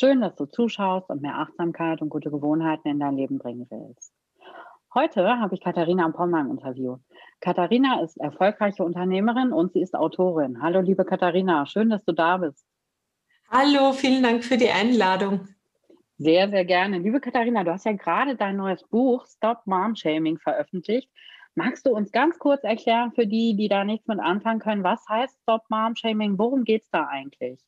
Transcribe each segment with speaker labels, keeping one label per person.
Speaker 1: Schön, dass du zuschaust und mehr Achtsamkeit und gute Gewohnheiten in dein Leben bringen willst. Heute habe ich Katharina am Pommer im Interview. Katharina ist erfolgreiche Unternehmerin und sie ist Autorin. Hallo, liebe Katharina, schön, dass du da bist.
Speaker 2: Hallo, vielen Dank für die Einladung.
Speaker 1: Sehr, sehr gerne. Liebe Katharina, du hast ja gerade dein neues Buch Stop Mom Shaming veröffentlicht. Magst du uns ganz kurz erklären für die, die da nichts mit anfangen können, was heißt Stop Mom Shaming? Worum geht es da eigentlich?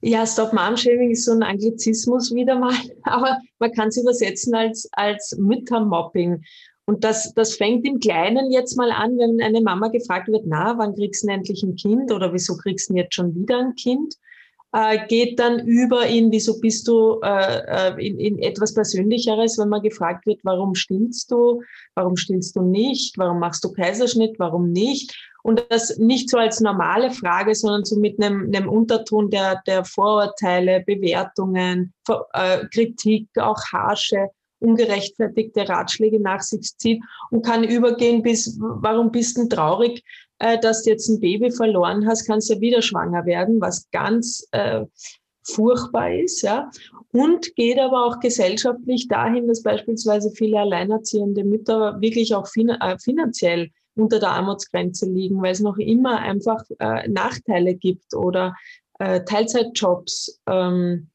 Speaker 2: Ja, Stop Mom Shaming ist so ein Anglizismus wieder mal, aber man kann es übersetzen als, als Müttermobbing. Und das, das fängt im Kleinen jetzt mal an, wenn eine Mama gefragt wird, na, wann kriegst du endlich ein Kind oder wieso kriegst du jetzt schon wieder ein Kind? Äh, geht dann über in, wieso bist du äh, äh, in, in etwas Persönlicheres, wenn man gefragt wird, warum stillst du, warum stillst du nicht, warum machst du Kaiserschnitt, warum nicht? und das nicht so als normale Frage, sondern so mit einem, einem Unterton der, der Vorurteile, Bewertungen, äh, Kritik, auch harsche, ungerechtfertigte Ratschläge nach sich zieht und kann übergehen bis, warum bist du traurig, äh, dass du jetzt ein Baby verloren hast, kannst ja wieder schwanger werden, was ganz äh, furchtbar ist, ja. Und geht aber auch gesellschaftlich dahin, dass beispielsweise viele alleinerziehende Mütter wirklich auch fin äh, finanziell unter der Armutsgrenze liegen, weil es noch immer einfach äh, Nachteile gibt oder äh, Teilzeitjobs. Ähm,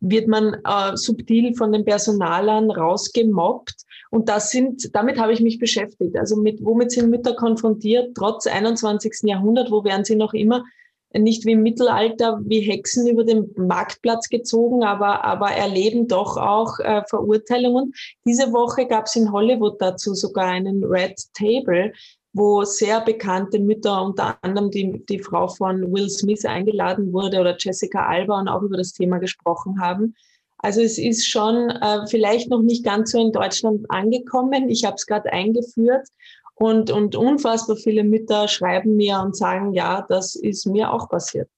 Speaker 2: wird man äh, subtil von den Personalern rausgemobbt. Und das sind, damit habe ich mich beschäftigt. Also mit, womit sind Mütter konfrontiert, trotz 21. Jahrhundert, wo werden sie noch immer nicht wie im Mittelalter wie Hexen über den Marktplatz gezogen, aber, aber erleben doch auch äh, Verurteilungen. Diese Woche gab es in Hollywood dazu sogar einen Red Table, wo sehr bekannte Mütter, unter anderem die, die Frau von Will Smith eingeladen wurde oder Jessica Alba und auch über das Thema gesprochen haben. Also es ist schon äh, vielleicht noch nicht ganz so in Deutschland angekommen. Ich habe es gerade eingeführt und, und unfassbar viele Mütter schreiben mir und sagen, ja, das ist mir auch passiert.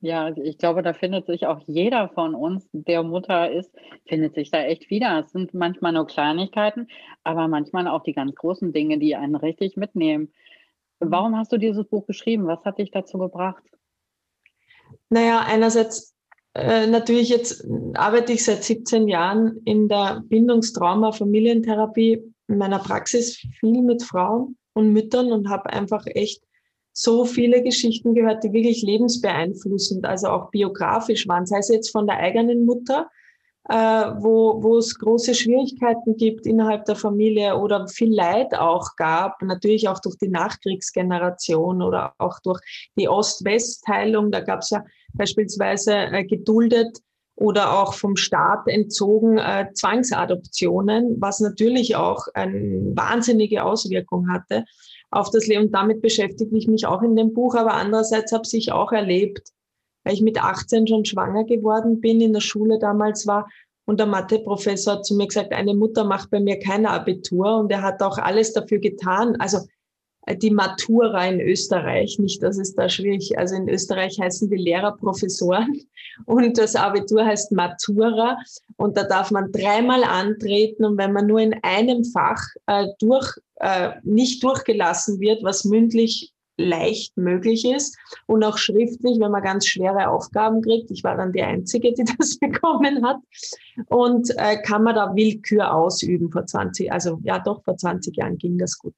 Speaker 1: Ja, ich glaube, da findet sich auch jeder von uns, der Mutter ist, findet sich da echt wieder. Es sind manchmal nur Kleinigkeiten, aber manchmal auch die ganz großen Dinge, die einen richtig mitnehmen. Warum hast du dieses Buch geschrieben? Was hat dich dazu gebracht?
Speaker 2: Naja, einerseits äh, natürlich jetzt arbeite ich seit 17 Jahren in der Bindungstrauma Familientherapie in meiner Praxis viel mit Frauen und Müttern und habe einfach echt so viele Geschichten gehört, die wirklich lebensbeeinflussend, also auch biografisch waren, sei es jetzt von der eigenen Mutter, äh, wo, wo es große Schwierigkeiten gibt innerhalb der Familie oder viel Leid auch gab, natürlich auch durch die Nachkriegsgeneration oder auch durch die Ost-West-Teilung. Da gab es ja beispielsweise äh, geduldet oder auch vom Staat entzogen äh, Zwangsadoptionen, was natürlich auch eine wahnsinnige Auswirkung hatte auf das Leben. Und damit beschäftige ich mich auch in dem Buch. Aber andererseits habe ich auch erlebt, weil ich mit 18 schon schwanger geworden bin, in der Schule damals war. Und der Matheprofessor hat zu mir gesagt, eine Mutter macht bei mir kein Abitur. Und er hat auch alles dafür getan. Also die Matura in Österreich, nicht, dass es da schwierig, also in Österreich heißen die Lehrer Professoren und das Abitur heißt Matura und da darf man dreimal antreten und wenn man nur in einem Fach äh, durch, äh, nicht durchgelassen wird, was mündlich leicht möglich ist und auch schriftlich, wenn man ganz schwere Aufgaben kriegt. Ich war dann die Einzige, die das bekommen hat. Und äh, kann man da Willkür ausüben vor 20, also ja doch, vor 20 Jahren ging das gut.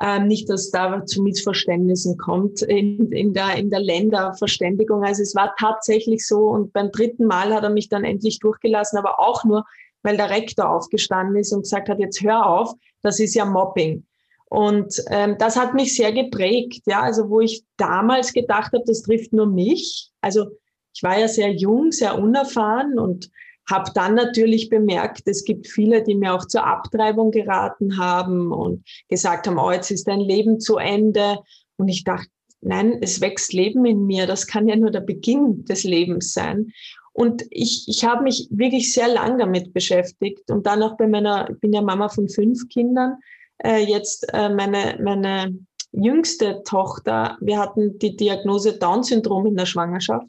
Speaker 2: Ähm, nicht, dass da zu Missverständnissen kommt in, in, der, in der Länderverständigung. Also es war tatsächlich so und beim dritten Mal hat er mich dann endlich durchgelassen, aber auch nur, weil der Rektor aufgestanden ist und gesagt hat, jetzt hör auf, das ist ja Mobbing. Und ähm, das hat mich sehr geprägt, ja, also wo ich damals gedacht habe, das trifft nur mich. Also ich war ja sehr jung, sehr unerfahren und habe dann natürlich bemerkt, es gibt viele, die mir auch zur Abtreibung geraten haben und gesagt haben, oh, jetzt ist dein Leben zu Ende. Und ich dachte, nein, es wächst Leben in mir. Das kann ja nur der Beginn des Lebens sein. Und ich, ich habe mich wirklich sehr lang damit beschäftigt und dann auch bei meiner, ich bin ja Mama von fünf Kindern, äh, jetzt äh, meine, meine jüngste Tochter, wir hatten die Diagnose Down-Syndrom in der Schwangerschaft.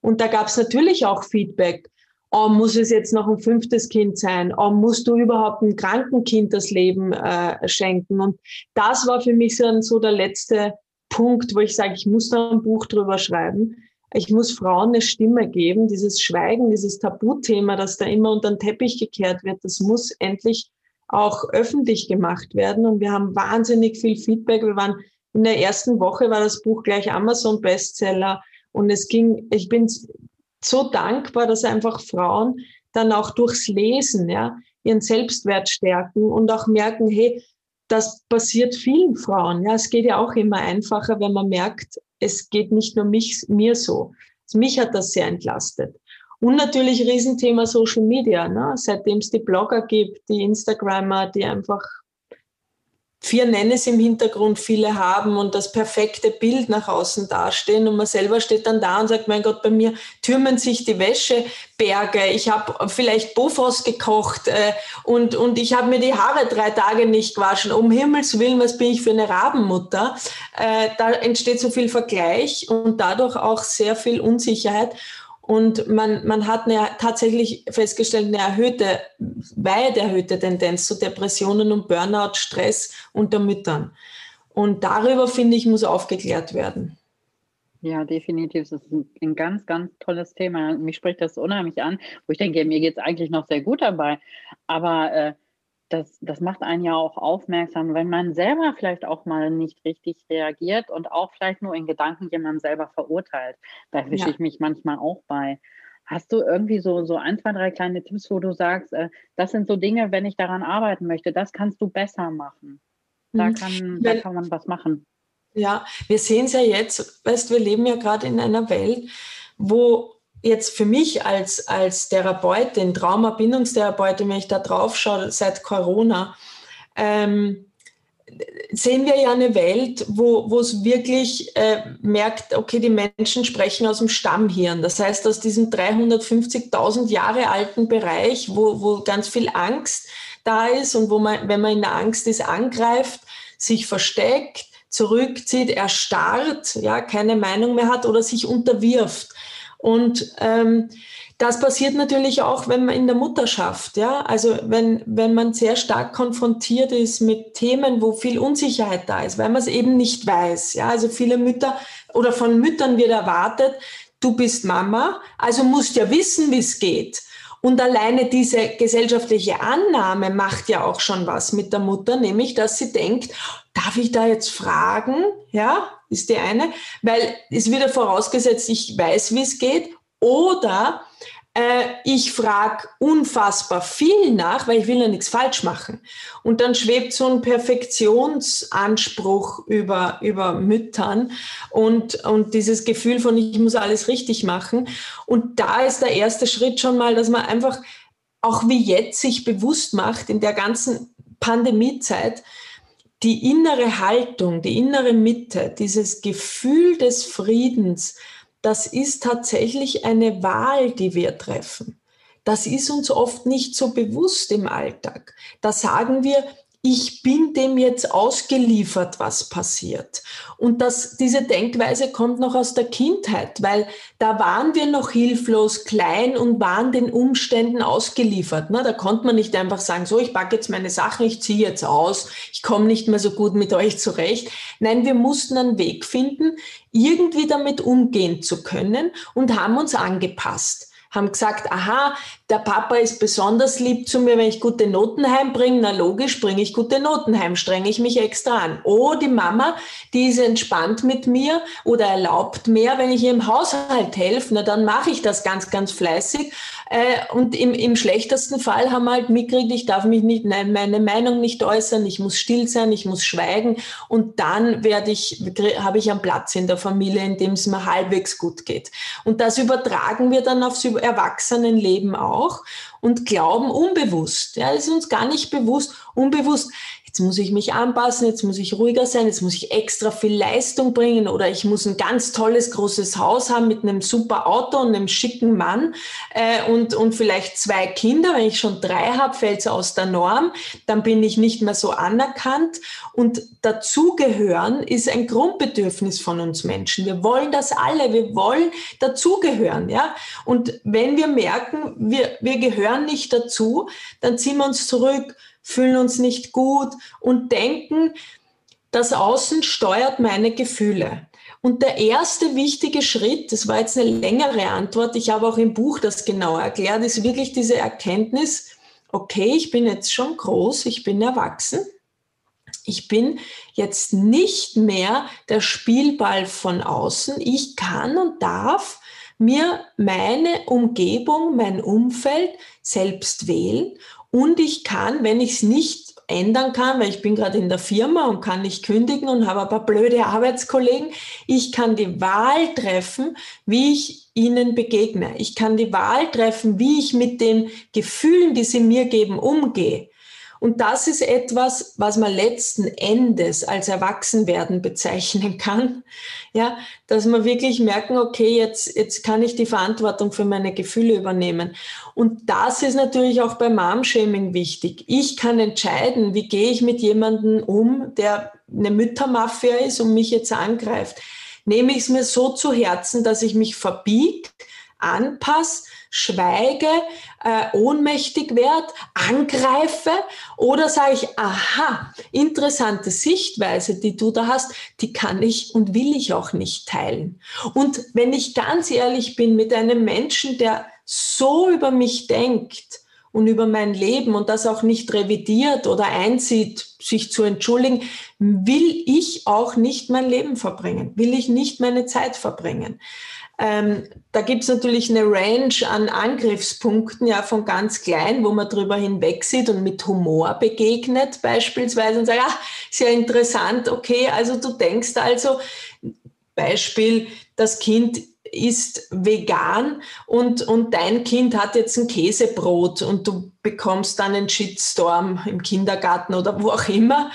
Speaker 2: Und da gab es natürlich auch Feedback. Oh, muss es jetzt noch ein fünftes Kind sein? Oh, musst du überhaupt ein kranken Kind das Leben äh, schenken? Und das war für mich so, so der letzte Punkt, wo ich sage, ich muss da ein Buch drüber schreiben. Ich muss Frauen eine Stimme geben. Dieses Schweigen, dieses Tabuthema, das da immer unter den Teppich gekehrt wird, das muss endlich auch öffentlich gemacht werden. Und wir haben wahnsinnig viel Feedback. Wir waren in der ersten Woche war das Buch gleich Amazon Bestseller. Und es ging, ich bin so dankbar, dass einfach Frauen dann auch durchs Lesen, ja, ihren Selbstwert stärken und auch merken, hey, das passiert vielen Frauen. Ja, es geht ja auch immer einfacher, wenn man merkt, es geht nicht nur mich, mir so. Also mich hat das sehr entlastet. Und natürlich Riesenthema Social Media, ne? seitdem es die Blogger gibt, die Instagrammer, die einfach vier Nennes im Hintergrund viele haben und das perfekte Bild nach außen dastehen und man selber steht dann da und sagt, mein Gott, bei mir türmen sich die Wäscheberge, ich habe vielleicht Bofos gekocht äh, und, und ich habe mir die Haare drei Tage nicht gewaschen. Um Himmels Willen, was bin ich für eine Rabenmutter? Äh, da entsteht so viel Vergleich und dadurch auch sehr viel Unsicherheit. Und man, man hat eine, tatsächlich festgestellt, eine erhöhte, weit erhöhte Tendenz zu Depressionen und Burnout, Stress unter Müttern. Und darüber, finde ich, muss aufgeklärt werden.
Speaker 1: Ja, definitiv. Das ist ein, ganz, ganz tolles Thema. Mich spricht das unheimlich an, wo ich denke, mir geht es eigentlich noch sehr gut dabei. Aber äh, das, das macht einen ja auch aufmerksam, wenn man selber vielleicht auch mal nicht richtig reagiert und auch vielleicht nur in Gedanken jemanden selber verurteilt. Da erwische ja. ich mich manchmal auch bei. Hast du irgendwie so, so ein, zwei, drei kleine Tipps, wo du sagst, äh, das sind so Dinge, wenn ich daran arbeiten möchte, das kannst du besser machen. Da mhm. kann, da kann man was machen.
Speaker 2: Ja, wir sehen es ja jetzt, weißt wir leben ja gerade in einer Welt, wo jetzt für mich als, als Therapeutin, Traumabindungstherapeutin, wenn ich da drauf schaue, seit Corona, ähm, sehen wir ja eine Welt, wo, es wirklich äh, merkt, okay, die Menschen sprechen aus dem Stammhirn. Das heißt, aus diesem 350.000 Jahre alten Bereich, wo, wo ganz viel Angst da ist und wo man, wenn man in der Angst ist, angreift, sich versteckt, zurückzieht, erstarrt, ja, keine Meinung mehr hat oder sich unterwirft. Und ähm, das passiert natürlich auch, wenn man in der Mutterschaft, ja, also wenn, wenn man sehr stark konfrontiert ist mit Themen, wo viel Unsicherheit da ist, weil man es eben nicht weiß, ja, also viele Mütter oder von Müttern wird erwartet, du bist Mama, also musst ja wissen, wie es geht. Und alleine diese gesellschaftliche Annahme macht ja auch schon was mit der Mutter, nämlich, dass sie denkt, darf ich da jetzt fragen? Ja, ist die eine, weil es wird ja vorausgesetzt, ich weiß, wie es geht. Oder äh, ich frage unfassbar viel nach, weil ich will ja nichts falsch machen. Und dann schwebt so ein Perfektionsanspruch über, über Müttern und, und dieses Gefühl von, ich muss alles richtig machen. Und da ist der erste Schritt schon mal, dass man einfach auch wie jetzt sich bewusst macht in der ganzen Pandemiezeit, die innere Haltung, die innere Mitte, dieses Gefühl des Friedens, das ist tatsächlich eine Wahl, die wir treffen. Das ist uns oft nicht so bewusst im Alltag. Da sagen wir, ich bin dem jetzt ausgeliefert, was passiert. Und das, diese Denkweise kommt noch aus der Kindheit, weil da waren wir noch hilflos, klein und waren den Umständen ausgeliefert. Ne? Da konnte man nicht einfach sagen, so, ich packe jetzt meine Sachen, ich ziehe jetzt aus, ich komme nicht mehr so gut mit euch zurecht. Nein, wir mussten einen Weg finden, irgendwie damit umgehen zu können und haben uns angepasst haben gesagt, aha, der Papa ist besonders lieb zu mir, wenn ich gute Noten heimbringe. Na logisch, bringe ich gute Noten heim, strenge ich mich extra an. Oh, die Mama, die ist entspannt mit mir oder erlaubt mehr, wenn ich ihr im Haushalt helfe. Na, dann mache ich das ganz, ganz fleißig. Äh, und im, im schlechtesten Fall haben wir halt mitgekriegt, ich darf mich nicht, nein, meine Meinung nicht äußern, ich muss still sein, ich muss schweigen. Und dann werde ich, habe ich einen Platz in der Familie, in dem es mir halbwegs gut geht. Und das übertragen wir dann aufs Erwachsenenleben auch und glauben unbewusst. Ja, ist uns gar nicht bewusst, unbewusst, jetzt muss ich mich anpassen, jetzt muss ich ruhiger sein, jetzt muss ich extra viel Leistung bringen oder ich muss ein ganz tolles großes Haus haben mit einem super Auto und einem schicken Mann äh, und, und vielleicht zwei Kinder. Wenn ich schon drei habe, fällt es aus der Norm, dann bin ich nicht mehr so anerkannt. Und dazugehören ist ein Grundbedürfnis von uns Menschen. Wir wollen das alle, wir wollen dazugehören. Ja? Und wenn wir merken, wir, wir gehören nicht dazu, dann ziehen wir uns zurück fühlen uns nicht gut und denken, das Außen steuert meine Gefühle. Und der erste wichtige Schritt, das war jetzt eine längere Antwort, ich habe auch im Buch das genau erklärt, ist wirklich diese Erkenntnis, okay, ich bin jetzt schon groß, ich bin erwachsen, ich bin jetzt nicht mehr der Spielball von außen, ich kann und darf mir meine Umgebung, mein Umfeld selbst wählen und ich kann, wenn ich es nicht ändern kann, weil ich bin gerade in der Firma und kann nicht kündigen und habe ein paar blöde Arbeitskollegen, ich kann die Wahl treffen, wie ich ihnen begegne. Ich kann die Wahl treffen, wie ich mit den Gefühlen, die sie mir geben, umgehe. Und das ist etwas, was man letzten Endes als Erwachsenwerden bezeichnen kann. Ja, dass man wirklich merken, okay, jetzt, jetzt kann ich die Verantwortung für meine Gefühle übernehmen. Und das ist natürlich auch bei Mom-Shaming wichtig. Ich kann entscheiden, wie gehe ich mit jemandem um, der eine Müttermafia ist und mich jetzt angreift. Nehme ich es mir so zu Herzen, dass ich mich verbiege, anpasse, schweige, äh, ohnmächtig werde, angreife oder sage ich, aha, interessante Sichtweise, die du da hast, die kann ich und will ich auch nicht teilen. Und wenn ich ganz ehrlich bin mit einem Menschen, der so über mich denkt, und über mein Leben und das auch nicht revidiert oder einsieht, sich zu entschuldigen, will ich auch nicht mein Leben verbringen, will ich nicht meine Zeit verbringen. Ähm, da gibt es natürlich eine Range an Angriffspunkten, ja, von ganz klein, wo man drüber hinweg sieht und mit Humor begegnet beispielsweise und sagt, ah, sehr interessant, okay, also du denkst also, Beispiel, das Kind ist vegan und, und dein Kind hat jetzt ein Käsebrot und du bekommst dann einen Shitstorm im Kindergarten oder wo auch immer.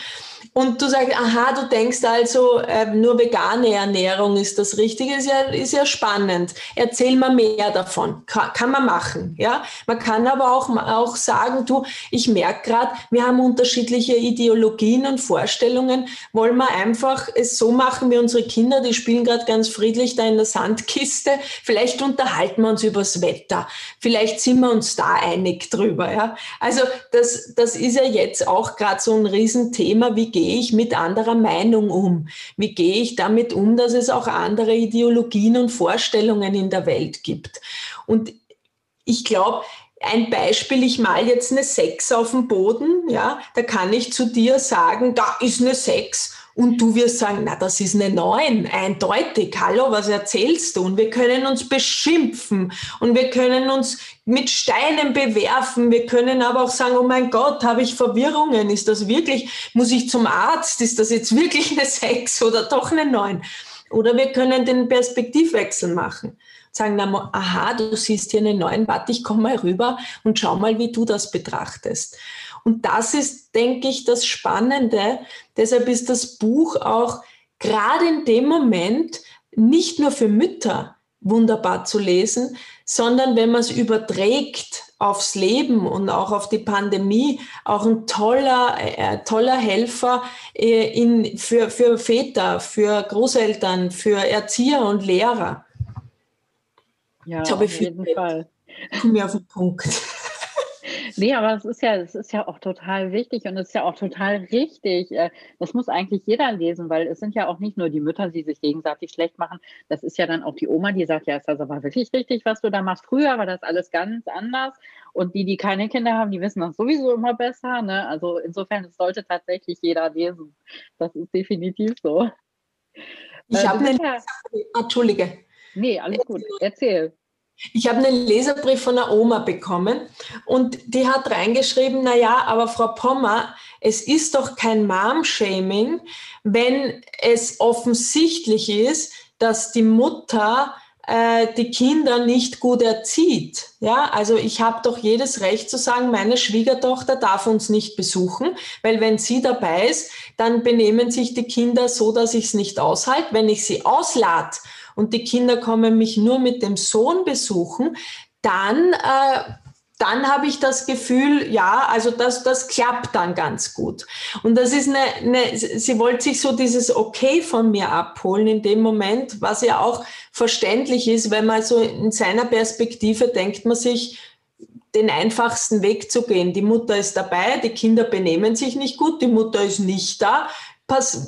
Speaker 2: Und du sagst, aha, du denkst also, äh, nur vegane Ernährung ist das Richtige, ist ja, ist ja spannend. Erzähl mal mehr davon. Kann, man machen, ja. Man kann aber auch, auch sagen, du, ich merke gerade, wir haben unterschiedliche Ideologien und Vorstellungen. Wollen wir einfach es so machen wie unsere Kinder, die spielen gerade ganz friedlich da in der Sandkiste. Vielleicht unterhalten wir uns übers Wetter. Vielleicht sind wir uns da einig drüber, ja. Also das, das ist ja jetzt auch gerade so ein Riesenthema. Wie geht gehe ich mit anderer Meinung um? Wie gehe ich damit um, dass es auch andere Ideologien und Vorstellungen in der Welt gibt? Und ich glaube, ein Beispiel, ich mal jetzt eine Sechs auf dem Boden, ja, da kann ich zu dir sagen, da ist eine Sechs und du wirst sagen, na, das ist eine Neun, eindeutig. Hallo, was erzählst du? Und wir können uns beschimpfen und wir können uns mit Steinen bewerfen. Wir können aber auch sagen, oh mein Gott, habe ich Verwirrungen? Ist das wirklich, muss ich zum Arzt? Ist das jetzt wirklich eine Sechs oder doch eine Neun? Oder wir können den Perspektivwechsel machen. Sagen, na, aha, du siehst hier eine Neun, warte, ich komme mal rüber und schau mal, wie du das betrachtest. Und das ist, denke ich, das Spannende. Deshalb ist das Buch auch gerade in dem Moment nicht nur für Mütter wunderbar zu lesen, sondern wenn man es überträgt aufs Leben und auch auf die Pandemie, auch ein toller, äh, toller Helfer äh, in, für, für Väter, für Großeltern, für Erzieher und Lehrer.
Speaker 1: Ja, auf jeden Fall.
Speaker 2: Komm mir auf den Punkt.
Speaker 1: Nee, aber es ist ja, es ist ja auch total wichtig und es ist ja auch total richtig. Äh, das muss eigentlich jeder lesen, weil es sind ja auch nicht nur die Mütter, die sich gegenseitig schlecht machen. Das ist ja dann auch die Oma, die sagt, ja, ist das aber wirklich richtig, was du da machst. Früher war das alles ganz anders. Und die, die keine Kinder haben, die wissen das sowieso immer besser. Ne? Also insofern, es sollte tatsächlich jeder lesen. Das ist definitiv so.
Speaker 2: Ich äh, habe eine. Ja... Entschuldige.
Speaker 1: Nee, alles gut. Erzähl.
Speaker 2: Ich habe einen Leserbrief von einer Oma bekommen und die hat reingeschrieben, na ja, aber Frau Pommer, es ist doch kein Mom-Shaming, wenn es offensichtlich ist, dass die Mutter äh, die Kinder nicht gut erzieht. Ja, also ich habe doch jedes Recht zu sagen, meine Schwiegertochter darf uns nicht besuchen, weil wenn sie dabei ist, dann benehmen sich die Kinder so, dass ich es nicht aushalte. Wenn ich sie auslade und die Kinder kommen mich nur mit dem Sohn besuchen, dann, äh, dann habe ich das Gefühl, ja, also das, das klappt dann ganz gut. Und das ist eine, eine, sie wollte sich so dieses Okay von mir abholen in dem Moment, was ja auch verständlich ist, wenn man so in seiner Perspektive denkt man sich, den einfachsten Weg zu gehen. Die Mutter ist dabei, die Kinder benehmen sich nicht gut, die Mutter ist nicht da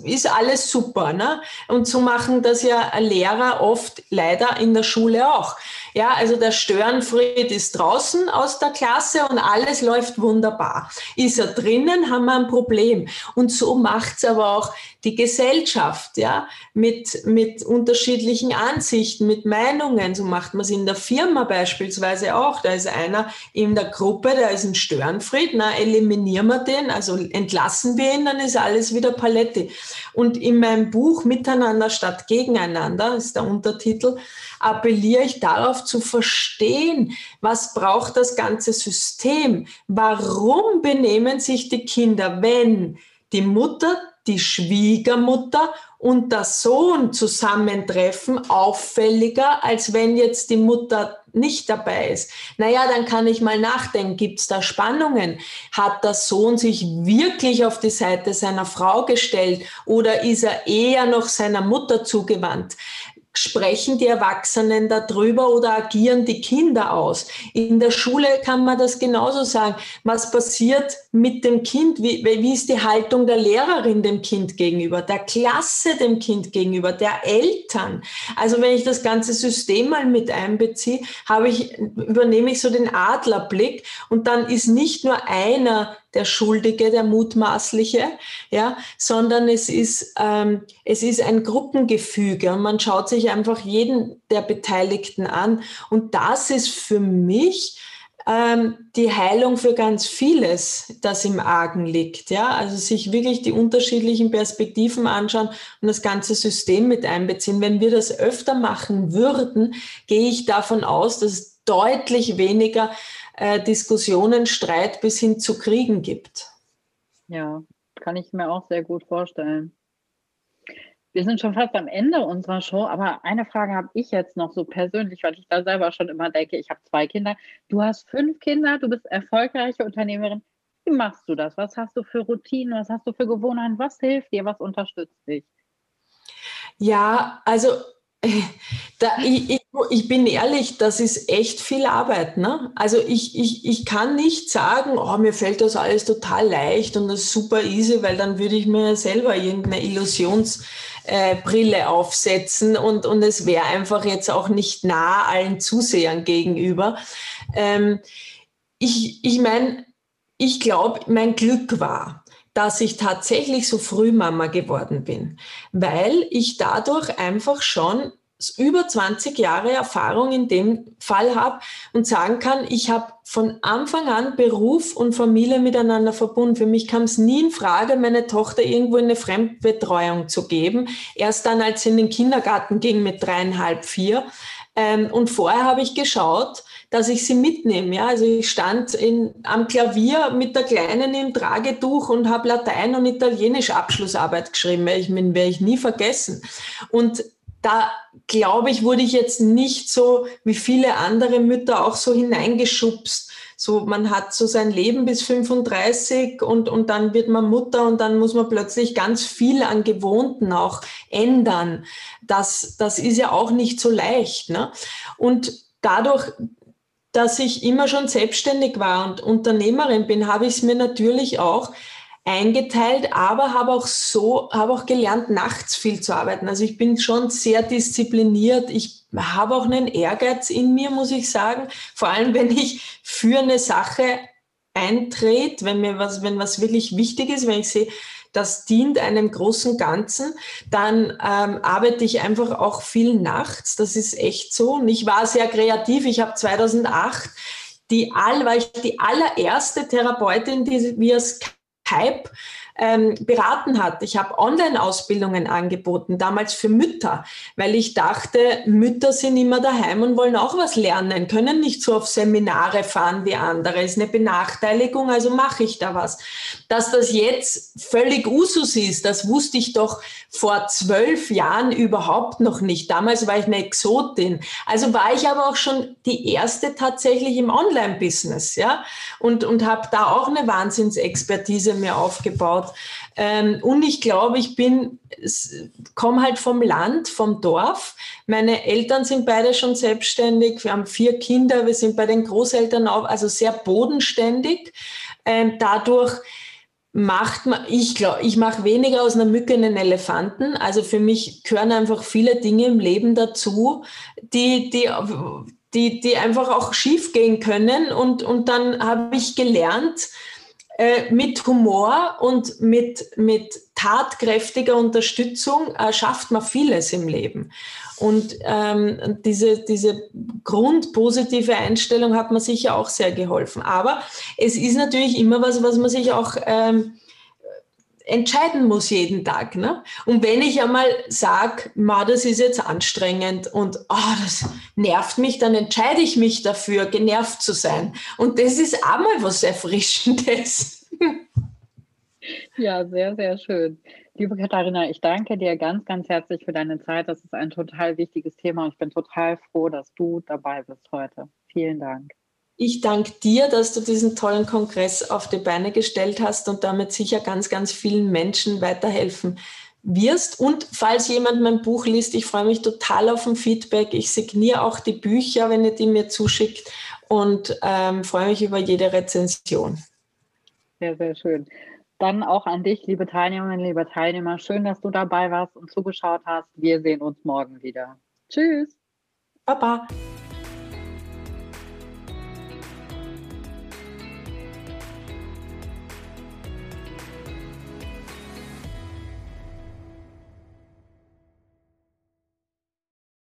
Speaker 2: ist alles super. Ne? Und so machen das ja Lehrer oft leider in der Schule auch. Ja, also der Störenfried ist draußen aus der Klasse und alles läuft wunderbar. Ist er drinnen, haben wir ein Problem. Und so macht's aber auch die Gesellschaft, ja, mit, mit unterschiedlichen Ansichten, mit Meinungen. So macht man es in der Firma beispielsweise auch. Da ist einer in der Gruppe, der ist ein Störenfried, na, eliminieren wir den, also entlassen wir ihn, dann ist alles wieder Paletti. Und in meinem Buch Miteinander statt Gegeneinander, ist der Untertitel, appelliere ich darauf zu verstehen, was braucht das ganze System? Warum benehmen sich die Kinder, wenn die Mutter, die Schwiegermutter und der Sohn zusammentreffen, auffälliger, als wenn jetzt die Mutter nicht dabei ist. Naja, dann kann ich mal nachdenken, gibt es da Spannungen? Hat der Sohn sich wirklich auf die Seite seiner Frau gestellt oder ist er eher noch seiner Mutter zugewandt? Sprechen die Erwachsenen darüber oder agieren die Kinder aus? In der Schule kann man das genauso sagen. Was passiert mit dem Kind? Wie, wie ist die Haltung der Lehrerin dem Kind gegenüber, der Klasse dem Kind gegenüber, der Eltern? Also wenn ich das ganze System mal mit einbeziehe, habe ich, übernehme ich so den Adlerblick und dann ist nicht nur einer der Schuldige, der Mutmaßliche, ja, sondern es ist, ähm, es ist ein Gruppengefüge und man schaut sich einfach jeden der Beteiligten an. Und das ist für mich ähm, die Heilung für ganz vieles, das im Argen liegt. Ja, also sich wirklich die unterschiedlichen Perspektiven anschauen und das ganze System mit einbeziehen. Wenn wir das öfter machen würden, gehe ich davon aus, dass deutlich weniger äh, Diskussionen, Streit bis hin zu Kriegen gibt.
Speaker 1: Ja, kann ich mir auch sehr gut vorstellen. Wir sind schon fast am Ende unserer Show, aber eine Frage habe ich jetzt noch so persönlich, weil ich da selber schon immer denke, ich habe zwei Kinder. Du hast fünf Kinder, du bist erfolgreiche Unternehmerin. Wie machst du das? Was hast du für Routinen? Was hast du für Gewohnheiten? Was hilft dir? Was unterstützt dich?
Speaker 2: Ja, also da, ich, ich, ich, bin ehrlich, das ist echt viel Arbeit. Ne? Also ich, ich, ich kann nicht sagen, oh, mir fällt das alles total leicht und das ist super easy, weil dann würde ich mir selber irgendeine Illusionsbrille äh, aufsetzen und, und es wäre einfach jetzt auch nicht nah allen Zusehern gegenüber. Ähm, ich ich meine, ich glaube, mein Glück war, dass ich tatsächlich so früh Mama geworden bin, weil ich dadurch einfach schon über 20 Jahre Erfahrung in dem Fall habe und sagen kann, ich habe von Anfang an Beruf und Familie miteinander verbunden. Für mich kam es nie in Frage, meine Tochter irgendwo in eine Fremdbetreuung zu geben. Erst dann, als sie in den Kindergarten ging mit dreieinhalb, vier. Ähm, und vorher habe ich geschaut, dass ich sie mitnehme. Ja? Also ich stand in, am Klavier mit der Kleinen im Tragetuch und habe Latein und Italienisch Abschlussarbeit geschrieben. Ich meine, werde ich nie vergessen. Und da glaube ich, wurde ich jetzt nicht so wie viele andere Mütter auch so hineingeschubst. So, man hat so sein Leben bis 35 und, und dann wird man Mutter und dann muss man plötzlich ganz viel an Gewohnten auch ändern. Das, das ist ja auch nicht so leicht. Ne? Und dadurch dass ich immer schon selbstständig war und Unternehmerin bin, habe ich es mir natürlich auch eingeteilt, aber habe auch so, habe auch gelernt, nachts viel zu arbeiten. Also ich bin schon sehr diszipliniert. Ich habe auch einen Ehrgeiz in mir, muss ich sagen. Vor allem, wenn ich für eine Sache eintrete, wenn mir was, wenn was wirklich wichtig ist, wenn ich sehe, das dient einem großen Ganzen, dann ähm, arbeite ich einfach auch viel nachts. Das ist echt so. Und ich war sehr kreativ. Ich habe 2008 die all, war ich die allererste Therapeutin, die via Skype ähm, beraten hat. Ich habe Online-Ausbildungen angeboten, damals für Mütter, weil ich dachte, Mütter sind immer daheim und wollen auch was lernen, können nicht so auf Seminare fahren wie andere. Ist eine Benachteiligung, also mache ich da was. Dass das jetzt völlig Usus ist, das wusste ich doch vor zwölf Jahren überhaupt noch nicht. Damals war ich eine Exotin. Also war ich aber auch schon die erste tatsächlich im Online-Business, ja, und, und habe da auch eine Wahnsinnsexpertise mir aufgebaut. Ähm, und ich glaube, ich bin, komme halt vom Land, vom Dorf. Meine Eltern sind beide schon selbstständig. Wir haben vier Kinder. Wir sind bei den Großeltern auch, also sehr bodenständig. Ähm, dadurch macht man, ich glaube, ich mache weniger aus einer Mücke einen Elefanten. Also für mich gehören einfach viele Dinge im Leben dazu, die, die, die, die einfach auch schief gehen können. Und, und dann habe ich gelernt, äh, mit Humor und mit, mit tatkräftiger Unterstützung äh, schafft man vieles im Leben. Und ähm, diese, diese grundpositive Einstellung hat mir sicher auch sehr geholfen. Aber es ist natürlich immer was, was man sich auch ähm, entscheiden muss jeden Tag. Ne? Und wenn ich einmal sage, das ist jetzt anstrengend und oh, das nervt mich, dann entscheide ich mich dafür, genervt zu sein. Und das ist auch mal was Erfrischendes.
Speaker 1: Ja, sehr, sehr schön. Liebe Katharina, ich danke dir ganz, ganz herzlich für deine Zeit. Das ist ein total wichtiges Thema und ich bin total froh, dass du dabei bist heute. Vielen Dank.
Speaker 2: Ich danke dir, dass du diesen tollen Kongress auf die Beine gestellt hast und damit sicher ganz, ganz vielen Menschen weiterhelfen wirst. Und falls jemand mein Buch liest, ich freue mich total auf ein Feedback. Ich signiere auch die Bücher, wenn ihr die mir zuschickt und ähm, freue mich über jede Rezension.
Speaker 1: Sehr, sehr schön. Dann auch an dich, liebe Teilnehmerinnen, liebe Teilnehmer. Schön, dass du dabei warst und zugeschaut hast. Wir sehen uns morgen wieder. Tschüss.
Speaker 2: Baba.